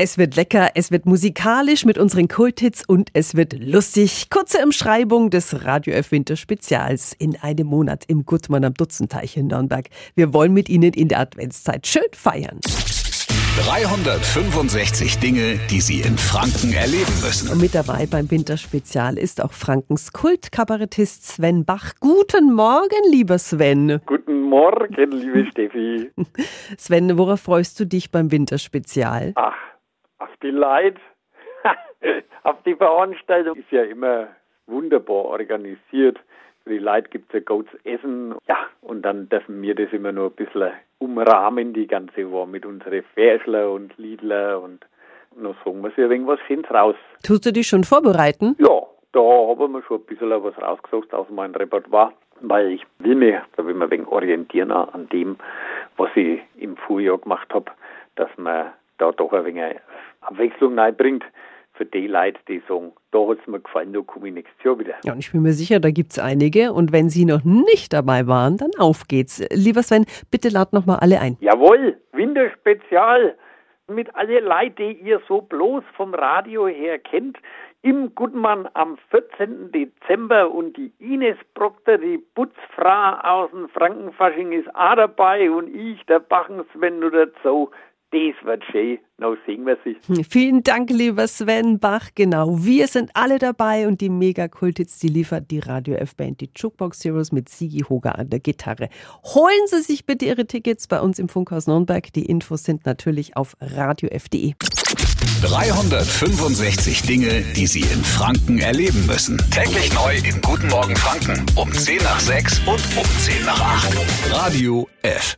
Es wird lecker, es wird musikalisch mit unseren Kulthits und es wird lustig. Kurze Umschreibung des Radio F Winter Spezials in einem Monat im Gutmann am Dutzenteich in Nürnberg. Wir wollen mit Ihnen in der Adventszeit schön feiern. 365 Dinge, die Sie in Franken erleben müssen. Und mit dabei beim Winterspezial ist auch Frankens Kultkabarettist Sven Bach. Guten Morgen, lieber Sven. Guten Morgen, liebe Steffi. Sven, worauf freust du dich beim Winterspezial? Ach, die Leute, auf die Veranstaltung ist ja immer wunderbar organisiert. Für die Leute gibt es ja gutes Essen. Ja, und dann dürfen wir das immer nur ein bisschen umrahmen, die ganze Woche mit unseren Ferschler und Liedler und noch sagen wir sich ein wenig was Schönes raus. Tust du dich schon vorbereiten? Ja, da haben wir schon ein bisschen was rausgesucht aus meinem Repertoire, weil ich will mir, da will man ein wenig orientieren an dem, was ich im Vorjahr gemacht habe, dass man da doch ein wenig Abwechslung reinbringt für die Leute, die sagen, da hat es mir gefallen, da komme ich nächstes Jahr wieder. Ja, und ich bin mir sicher, da gibt es einige. Und wenn Sie noch nicht dabei waren, dann auf geht's. Lieber Sven, bitte lad noch mal alle ein. Jawohl, Winterspezial mit alle Leute, die ihr so bloß vom Radio her kennt. Im Gutmann am 14. Dezember und die Ines Proctor, die Putzfrau aus dem Frankenfasching ist auch dabei und ich, der Bachen Sven oder so. Das wird schön. Now sehen wir sich. Vielen Dank, lieber Sven Bach. Genau, wir sind alle dabei und die Mega-Kulthits, die liefert die Radio F-Band, die Jukebox Heroes mit Sigi Hoger an der Gitarre. Holen Sie sich bitte Ihre Tickets bei uns im Funkhaus Nürnberg. Die Infos sind natürlich auf radiof.de. 365 Dinge, die Sie in Franken erleben müssen. Täglich neu im Guten Morgen Franken um 10 nach 6 und um 10 nach 8. Radio F.